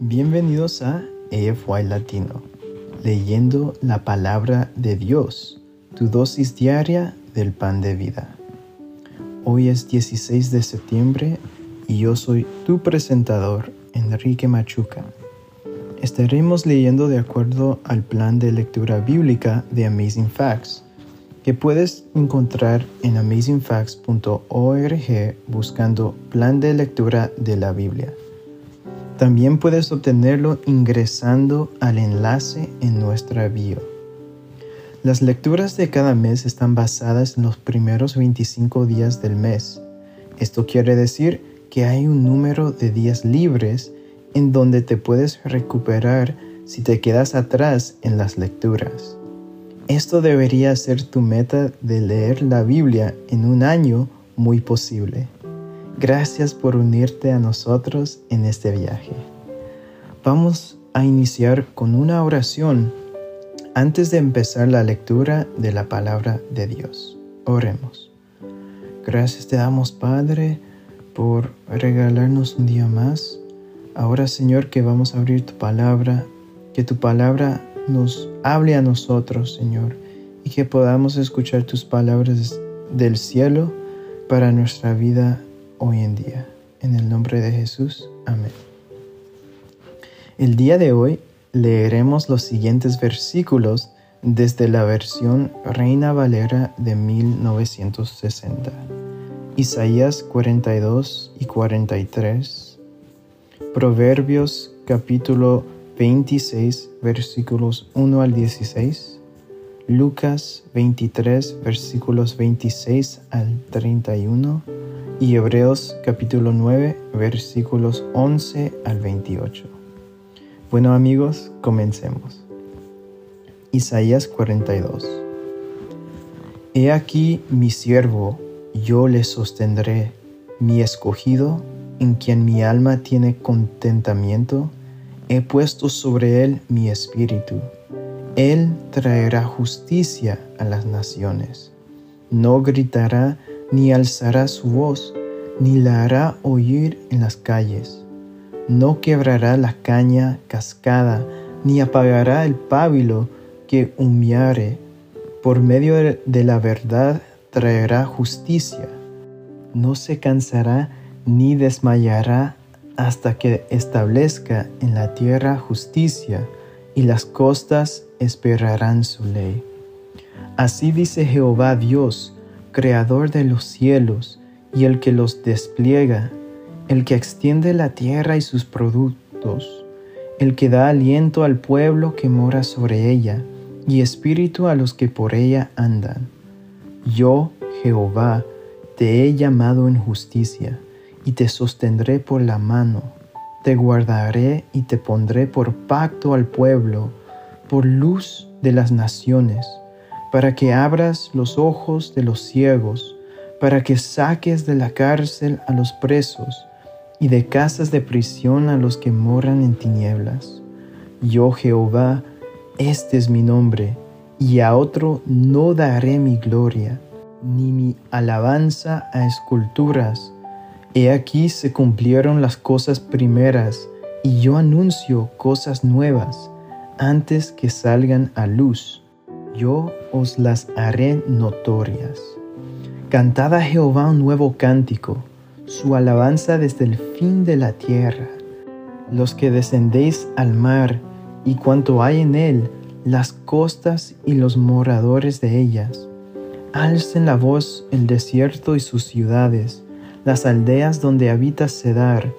Bienvenidos a AFY Latino, leyendo la palabra de Dios, tu dosis diaria del pan de vida. Hoy es 16 de septiembre y yo soy tu presentador, Enrique Machuca. Estaremos leyendo de acuerdo al plan de lectura bíblica de Amazing Facts, que puedes encontrar en amazingfacts.org buscando plan de lectura de la Biblia. También puedes obtenerlo ingresando al enlace en nuestra bio. Las lecturas de cada mes están basadas en los primeros 25 días del mes. Esto quiere decir que hay un número de días libres en donde te puedes recuperar si te quedas atrás en las lecturas. Esto debería ser tu meta de leer la Biblia en un año muy posible. Gracias por unirte a nosotros en este viaje. Vamos a iniciar con una oración antes de empezar la lectura de la palabra de Dios. Oremos. Gracias te damos Padre por regalarnos un día más. Ahora Señor que vamos a abrir tu palabra, que tu palabra nos hable a nosotros Señor y que podamos escuchar tus palabras del cielo para nuestra vida hoy en día. En el nombre de Jesús. Amén. El día de hoy leeremos los siguientes versículos desde la versión Reina Valera de 1960. Isaías 42 y 43. Proverbios capítulo 26 versículos 1 al 16. Lucas 23 versículos 26 al 31 y Hebreos capítulo 9 versículos 11 al 28. Bueno amigos, comencemos. Isaías 42. He aquí mi siervo, yo le sostendré, mi escogido, en quien mi alma tiene contentamiento, he puesto sobre él mi espíritu. Él traerá justicia a las naciones. No gritará ni alzará su voz, ni la hará oír en las calles. No quebrará la caña cascada, ni apagará el pábilo que humeare. Por medio de la verdad traerá justicia. No se cansará ni desmayará hasta que establezca en la tierra justicia, y las costas esperarán su ley. Así dice Jehová Dios, creador de los cielos y el que los despliega, el que extiende la tierra y sus productos, el que da aliento al pueblo que mora sobre ella, y espíritu a los que por ella andan. Yo, Jehová, te he llamado en justicia, y te sostendré por la mano, te guardaré y te pondré por pacto al pueblo, por luz de las naciones para que abras los ojos de los ciegos, para que saques de la cárcel a los presos y de casas de prisión a los que moran en tinieblas. Yo Jehová, este es mi nombre, y a otro no daré mi gloria, ni mi alabanza a esculturas. He aquí se cumplieron las cosas primeras, y yo anuncio cosas nuevas antes que salgan a luz yo os las haré notorias. Cantad a Jehová un nuevo cántico, su alabanza desde el fin de la tierra. Los que descendéis al mar y cuanto hay en él, las costas y los moradores de ellas. Alcen la voz el desierto y sus ciudades, las aldeas donde habita Sedar.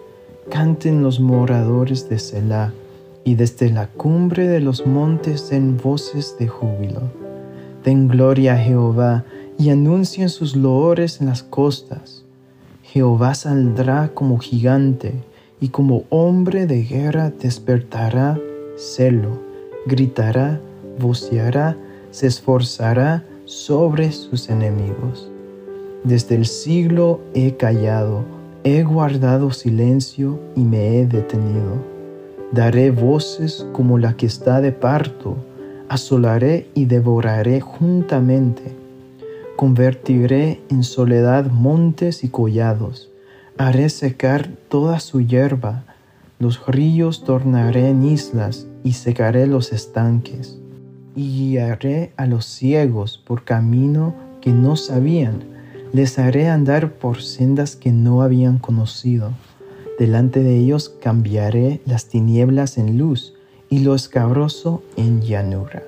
Canten los moradores de Selah y desde la cumbre de los montes den voces de júbilo. Den gloria a Jehová y anuncien sus loores en las costas. Jehová saldrá como gigante y como hombre de guerra despertará celo, gritará, voceará, se esforzará sobre sus enemigos. Desde el siglo he callado, he guardado silencio y me he detenido Daré voces como la que está de parto, asolaré y devoraré juntamente. Convertiré en soledad montes y collados, haré secar toda su hierba, los ríos tornaré en islas y secaré los estanques, y guiaré a los ciegos por camino que no sabían, les haré andar por sendas que no habían conocido. Delante de ellos cambiaré las tinieblas en luz y lo escabroso en llanura.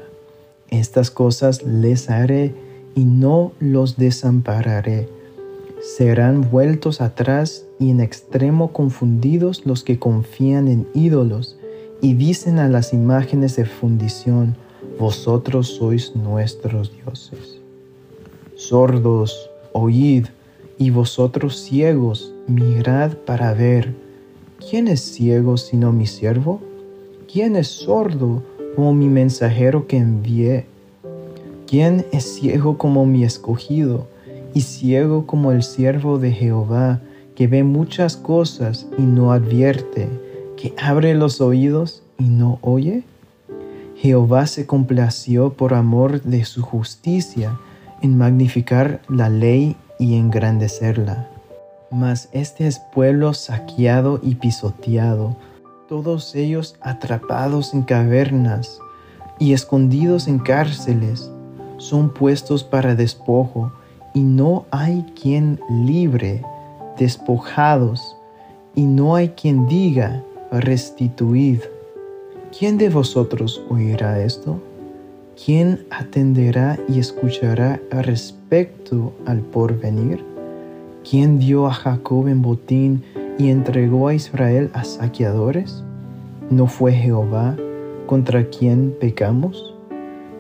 Estas cosas les haré y no los desampararé. Serán vueltos atrás y en extremo confundidos los que confían en ídolos y dicen a las imágenes de fundición, vosotros sois nuestros dioses. Sordos, oíd, y vosotros ciegos, mirad para ver. ¿Quién es ciego sino mi siervo? ¿Quién es sordo como mi mensajero que envié? ¿Quién es ciego como mi escogido y ciego como el siervo de Jehová, que ve muchas cosas y no advierte? que abre los oídos y no oye? Jehová se complació por amor de su justicia en magnificar la ley y engrandecerla. Mas este es pueblo saqueado y pisoteado, todos ellos atrapados en cavernas y escondidos en cárceles, son puestos para despojo, y no hay quien libre, despojados, y no hay quien diga, restituid. ¿Quién de vosotros oirá esto? ¿Quién atenderá y escuchará respecto al porvenir? ¿Quién dio a Jacob en botín y entregó a Israel a saqueadores? ¿No fue Jehová contra quien pecamos?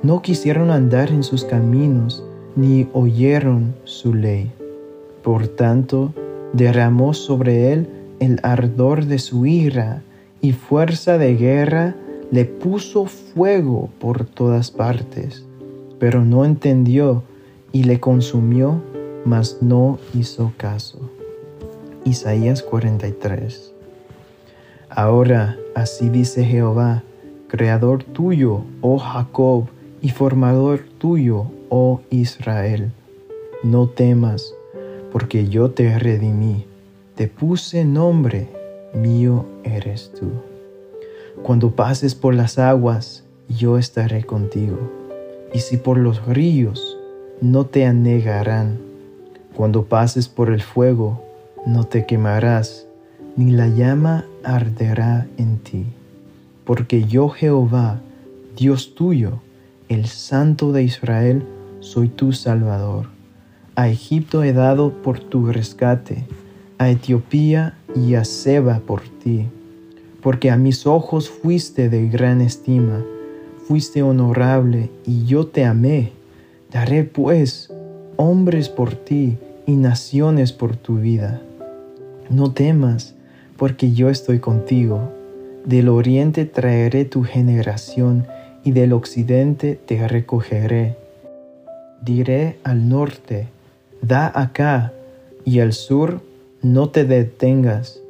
No quisieron andar en sus caminos, ni oyeron su ley. Por tanto, derramó sobre él el ardor de su ira y fuerza de guerra le puso fuego por todas partes, pero no entendió y le consumió, mas no hizo caso. Isaías 43 Ahora así dice Jehová, Creador tuyo, oh Jacob, y formador tuyo, oh Israel. No temas, porque yo te redimí te puse nombre, mío eres tú. Cuando pases por las aguas, yo estaré contigo. Y si por los ríos, no te anegarán. Cuando pases por el fuego, no te quemarás, ni la llama arderá en ti. Porque yo Jehová, Dios tuyo, el Santo de Israel, soy tu Salvador. A Egipto he dado por tu rescate a Etiopía y a Seba por ti, porque a mis ojos fuiste de gran estima, fuiste honorable y yo te amé. Daré pues hombres por ti y naciones por tu vida. No temas, porque yo estoy contigo. Del oriente traeré tu generación y del occidente te recogeré. Diré al norte, da acá, y al sur, no te detengas.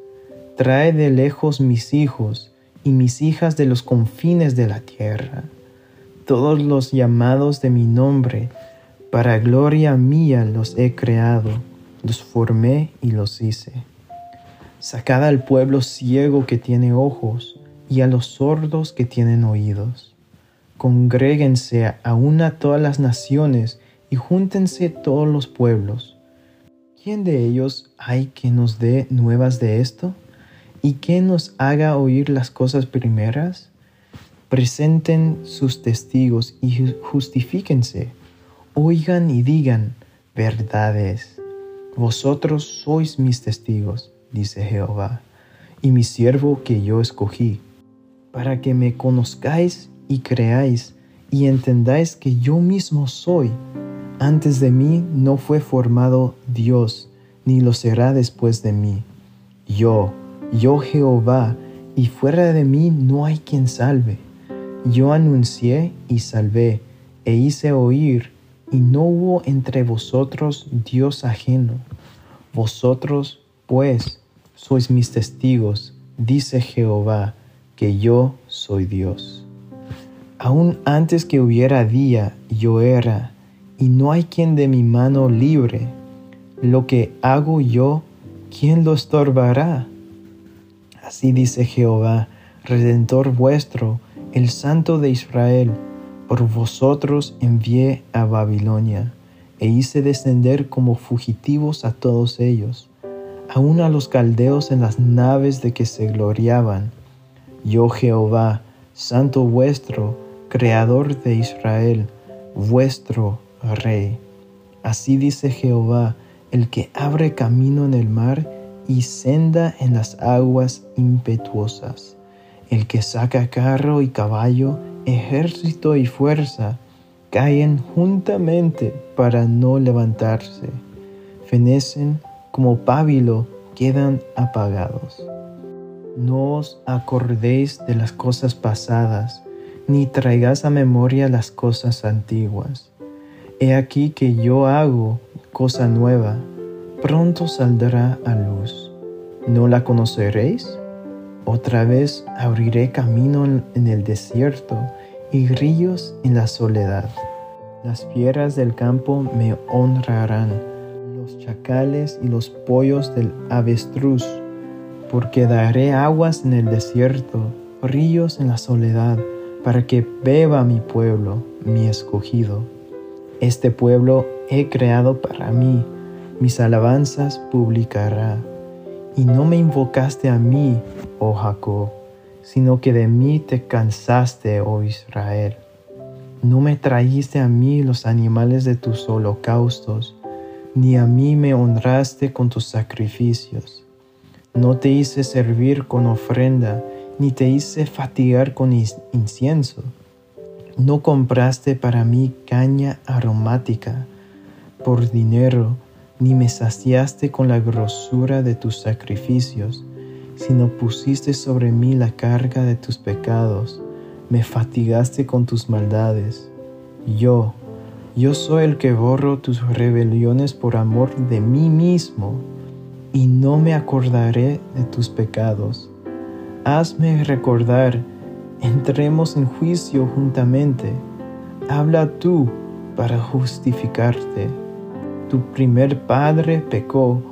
Trae de lejos mis hijos y mis hijas de los confines de la tierra, todos los llamados de mi nombre, para gloria mía los he creado, los formé y los hice. Sacad al pueblo ciego que tiene ojos y a los sordos que tienen oídos. Congréguense a una todas las naciones y júntense todos los pueblos ¿Quién de ellos hay que nos dé nuevas de esto? ¿Y que nos haga oír las cosas primeras? Presenten sus testigos y justifíquense. Oigan y digan, verdades. Vosotros sois mis testigos, dice Jehová, y mi siervo que yo escogí, para que me conozcáis y creáis y entendáis que yo mismo soy antes de mí no fue formado Dios, ni lo será después de mí. Yo, yo Jehová, y fuera de mí no hay quien salve. Yo anuncié y salvé, e hice oír, y no hubo entre vosotros Dios ajeno. Vosotros, pues, sois mis testigos, dice Jehová, que yo soy Dios. Aún antes que hubiera día, yo era, y no hay quien de mi mano libre. Lo que hago yo, ¿quién lo estorbará? Así dice Jehová, Redentor vuestro, el Santo de Israel, por vosotros envié a Babilonia, e hice descender como fugitivos a todos ellos, aun a los caldeos en las naves de que se gloriaban. Yo Jehová, Santo vuestro, Creador de Israel, vuestro Rey. Así dice Jehová, el que abre camino en el mar y senda en las aguas impetuosas, el que saca carro y caballo, ejército y fuerza, caen juntamente para no levantarse, fenecen como pábilo, quedan apagados. No os acordéis de las cosas pasadas, ni traigas a memoria las cosas antiguas. He aquí que yo hago cosa nueva, pronto saldrá a luz. ¿No la conoceréis? Otra vez abriré camino en el desierto y ríos en la soledad. Las fieras del campo me honrarán, los chacales y los pollos del avestruz, porque daré aguas en el desierto, ríos en la soledad, para que beba mi pueblo, mi escogido. Este pueblo he creado para mí, mis alabanzas publicará. Y no me invocaste a mí, oh Jacob, sino que de mí te cansaste, oh Israel. No me trajiste a mí los animales de tus holocaustos, ni a mí me honraste con tus sacrificios. No te hice servir con ofrenda, ni te hice fatigar con incienso. No compraste para mí caña aromática por dinero, ni me saciaste con la grosura de tus sacrificios, sino pusiste sobre mí la carga de tus pecados, me fatigaste con tus maldades. Yo, yo soy el que borro tus rebeliones por amor de mí mismo, y no me acordaré de tus pecados. Hazme recordar, entremos en juicio juntamente. Habla tú para justificarte. Tu primer padre pecó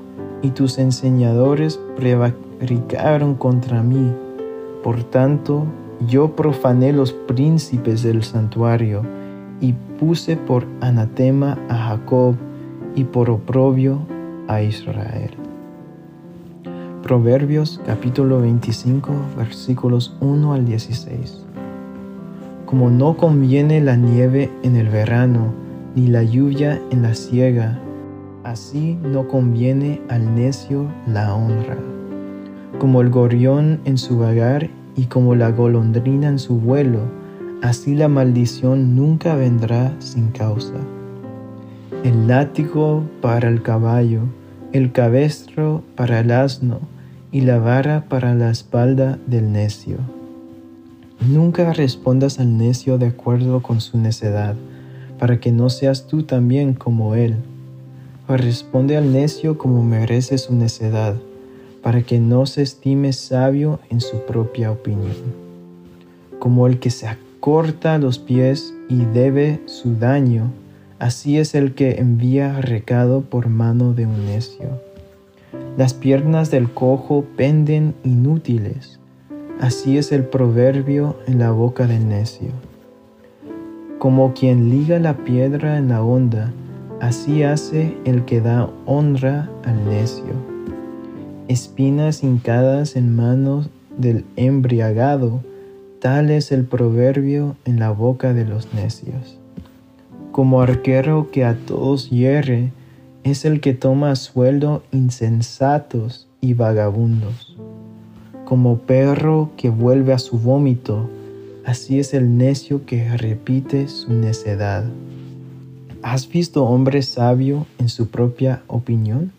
y tus enseñadores prevaricaron contra mí. Por tanto, yo profané los príncipes del santuario y puse por anatema a Jacob y por oprobio a Israel. Proverbios capítulo 25 versículos 1 al 16. Como no conviene la nieve en el verano, ni la lluvia en la siega, así no conviene al necio la honra. Como el gorión en su vagar y como la golondrina en su vuelo, así la maldición nunca vendrá sin causa. El látigo para el caballo, el cabestro para el asno y la vara para la espalda del necio. Nunca respondas al necio de acuerdo con su necedad, para que no seas tú también como él. Responde al necio como merece su necedad, para que no se estime sabio en su propia opinión. Como el que se acorta los pies y debe su daño, así es el que envía recado por mano de un necio. Las piernas del cojo penden inútiles, así es el proverbio en la boca del necio. Como quien liga la piedra en la onda, así hace el que da honra al necio. Espinas hincadas en manos del embriagado, tal es el proverbio en la boca de los necios. Como arquero que a todos hierre, es el que toma sueldo insensatos y vagabundos. Como perro que vuelve a su vómito, así es el necio que repite su necedad. ¿Has visto hombre sabio en su propia opinión?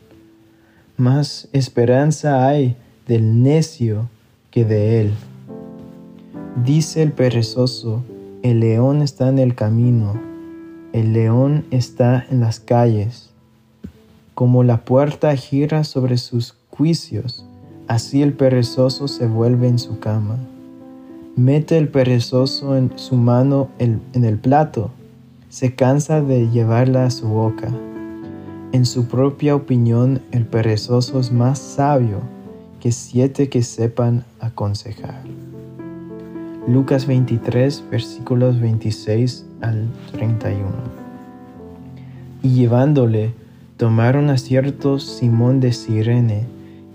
Más esperanza hay del necio que de él. Dice el perezoso, el león está en el camino, el león está en las calles como la puerta gira sobre sus juicios, así el perezoso se vuelve en su cama. Mete el perezoso en su mano en el plato, se cansa de llevarla a su boca. En su propia opinión, el perezoso es más sabio que siete que sepan aconsejar. Lucas 23, versículos 26 al 31. Y llevándole, tomaron a cierto Simón de Sirene,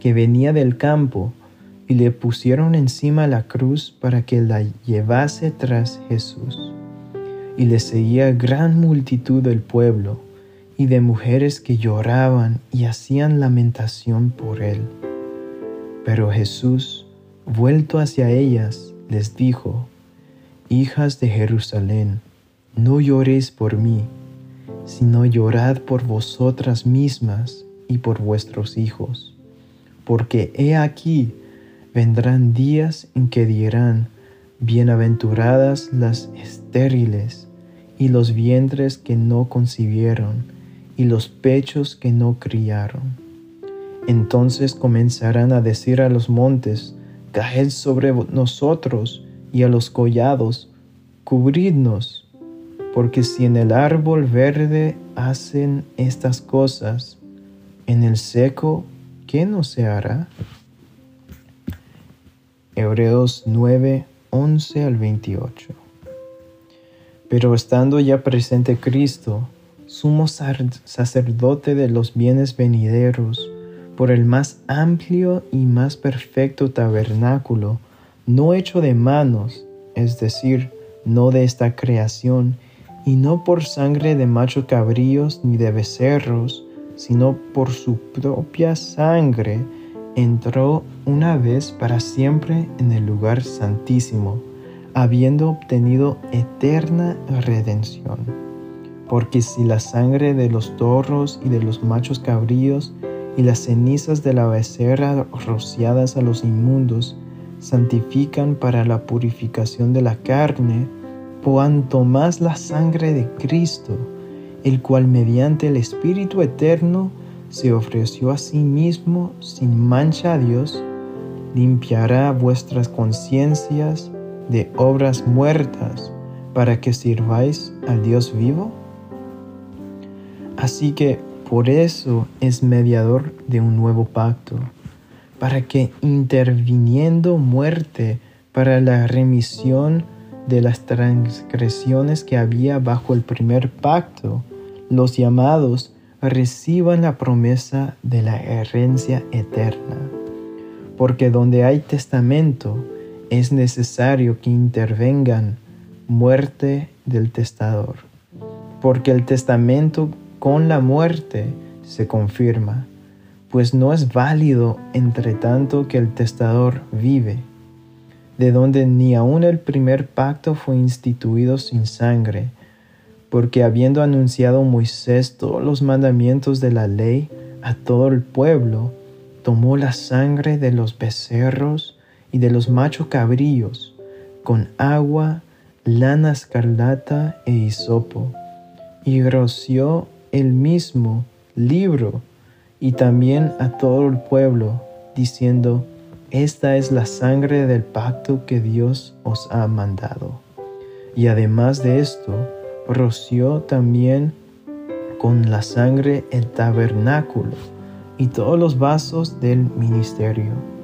que venía del campo, y le pusieron encima la cruz para que la llevase tras Jesús. Y le seguía gran multitud del pueblo, y de mujeres que lloraban y hacían lamentación por él. Pero Jesús, vuelto hacia ellas, les dijo, Hijas de Jerusalén, no lloréis por mí, sino llorad por vosotras mismas y por vuestros hijos, porque he aquí, vendrán días en que dirán, Bienaventuradas las estériles y los vientres que no concibieron y los pechos que no criaron. Entonces comenzarán a decir a los montes, Caed sobre nosotros y a los collados, cubridnos, porque si en el árbol verde hacen estas cosas, en el seco, ¿qué no se hará? Hebreos 9, 11 al 28. Pero estando ya presente Cristo, sumo sacerdote de los bienes venideros, por el más amplio y más perfecto tabernáculo, no hecho de manos, es decir, no de esta creación, y no por sangre de machos cabríos ni de becerros, sino por su propia sangre, entró una vez para siempre en el lugar santísimo, habiendo obtenido eterna redención. Porque si la sangre de los torros y de los machos cabríos y las cenizas de la becerra rociadas a los inmundos santifican para la purificación de la carne, cuanto más la sangre de Cristo, el cual mediante el Espíritu Eterno se ofreció a sí mismo sin mancha a Dios, limpiará vuestras conciencias de obras muertas para que sirváis al Dios vivo? Así que por eso es mediador de un nuevo pacto, para que interviniendo muerte para la remisión de las transgresiones que había bajo el primer pacto, los llamados reciban la promesa de la herencia eterna. Porque donde hay testamento es necesario que intervengan muerte del testador. Porque el testamento con la muerte se confirma, pues no es válido entre tanto que el testador vive, de donde ni aun el primer pacto fue instituido sin sangre, porque habiendo anunciado Moisés todos los mandamientos de la ley a todo el pueblo, tomó la sangre de los becerros y de los machos cabríos, con agua, lana escarlata e hisopo, y roció el mismo libro y también a todo el pueblo, diciendo, Esta es la sangre del pacto que Dios os ha mandado. Y además de esto, roció también con la sangre el tabernáculo y todos los vasos del ministerio.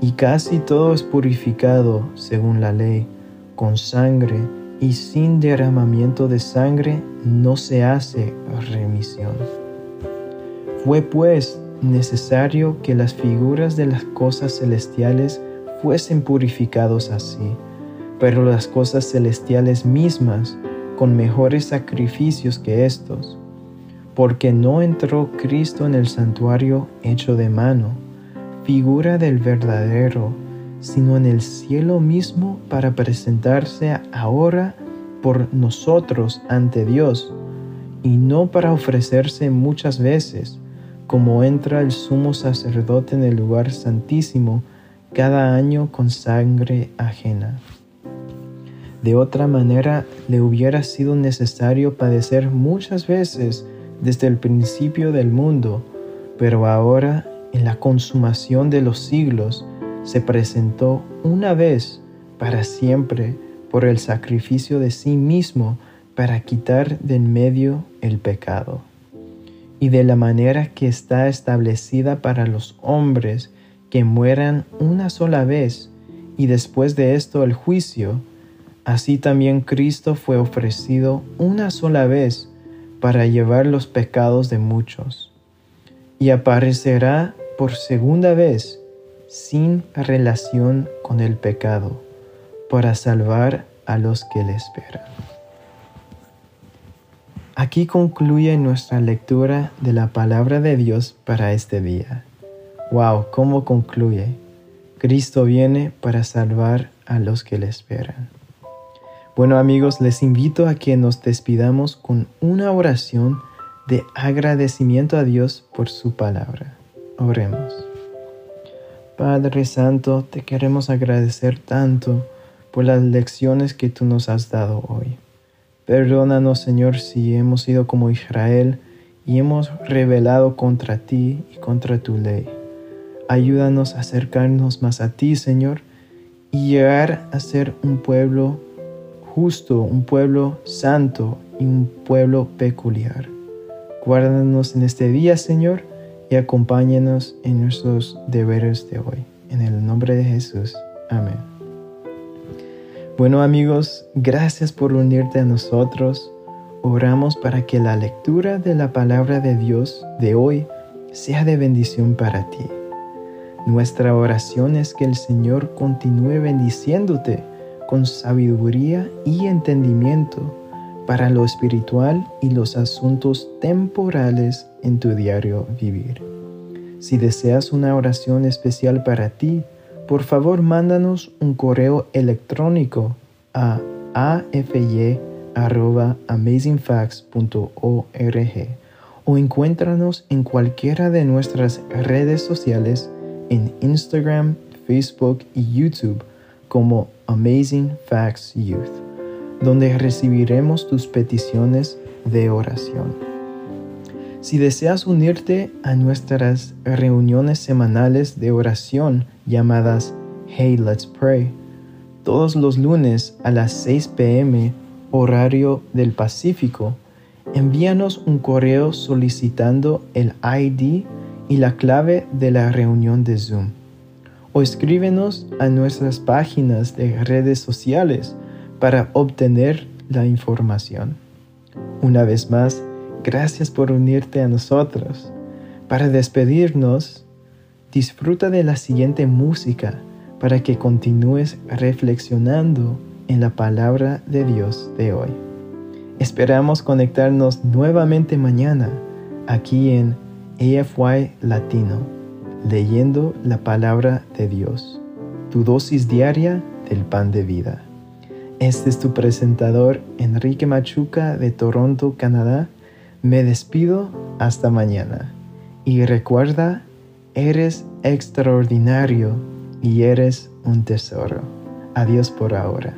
Y casi todo es purificado según la ley, con sangre, y sin derramamiento de sangre no se hace remisión. Fue pues necesario que las figuras de las cosas celestiales fuesen purificados así, pero las cosas celestiales mismas con mejores sacrificios que estos, porque no entró Cristo en el santuario hecho de mano, figura del verdadero, sino en el cielo mismo para presentarse ahora por nosotros ante Dios, y no para ofrecerse muchas veces, como entra el sumo sacerdote en el lugar santísimo cada año con sangre ajena. De otra manera, le hubiera sido necesario padecer muchas veces desde el principio del mundo, pero ahora, en la consumación de los siglos, se presentó una vez para siempre por el sacrificio de sí mismo para quitar de en medio el pecado. Y de la manera que está establecida para los hombres que mueran una sola vez y después de esto el juicio, así también Cristo fue ofrecido una sola vez para llevar los pecados de muchos. Y aparecerá por segunda vez sin relación con el pecado, para salvar a los que le esperan. Aquí concluye nuestra lectura de la palabra de Dios para este día. ¡Wow! ¿Cómo concluye? Cristo viene para salvar a los que le esperan. Bueno amigos, les invito a que nos despidamos con una oración de agradecimiento a Dios por su palabra. Oremos. Padre Santo, te queremos agradecer tanto por las lecciones que tú nos has dado hoy. Perdónanos, Señor, si hemos sido como Israel y hemos rebelado contra ti y contra tu ley. Ayúdanos a acercarnos más a ti, Señor, y llegar a ser un pueblo justo, un pueblo santo y un pueblo peculiar. Guárdanos en este día, Señor, y acompáñanos en nuestros deberes de hoy. En el nombre de Jesús. Amén. Bueno amigos, gracias por unirte a nosotros. Oramos para que la lectura de la palabra de Dios de hoy sea de bendición para ti. Nuestra oración es que el Señor continúe bendiciéndote con sabiduría y entendimiento para lo espiritual y los asuntos temporales en tu diario vivir. Si deseas una oración especial para ti, por favor mándanos un correo electrónico a afy.amazingfacts.org o encuéntranos en cualquiera de nuestras redes sociales en Instagram, Facebook y YouTube como Amazing Facts Youth, donde recibiremos tus peticiones de oración. Si deseas unirte a nuestras reuniones semanales de oración llamadas Hey Let's Pray, todos los lunes a las 6 pm horario del Pacífico, envíanos un correo solicitando el ID y la clave de la reunión de Zoom. O escríbenos a nuestras páginas de redes sociales para obtener la información. Una vez más, gracias por unirte a nosotros. Para despedirnos, disfruta de la siguiente música para que continúes reflexionando en la palabra de Dios de hoy. Esperamos conectarnos nuevamente mañana aquí en AFY Latino, leyendo la palabra de Dios, tu dosis diaria del pan de vida. Este es tu presentador Enrique Machuca de Toronto, Canadá. Me despido hasta mañana. Y recuerda, eres extraordinario y eres un tesoro. Adiós por ahora.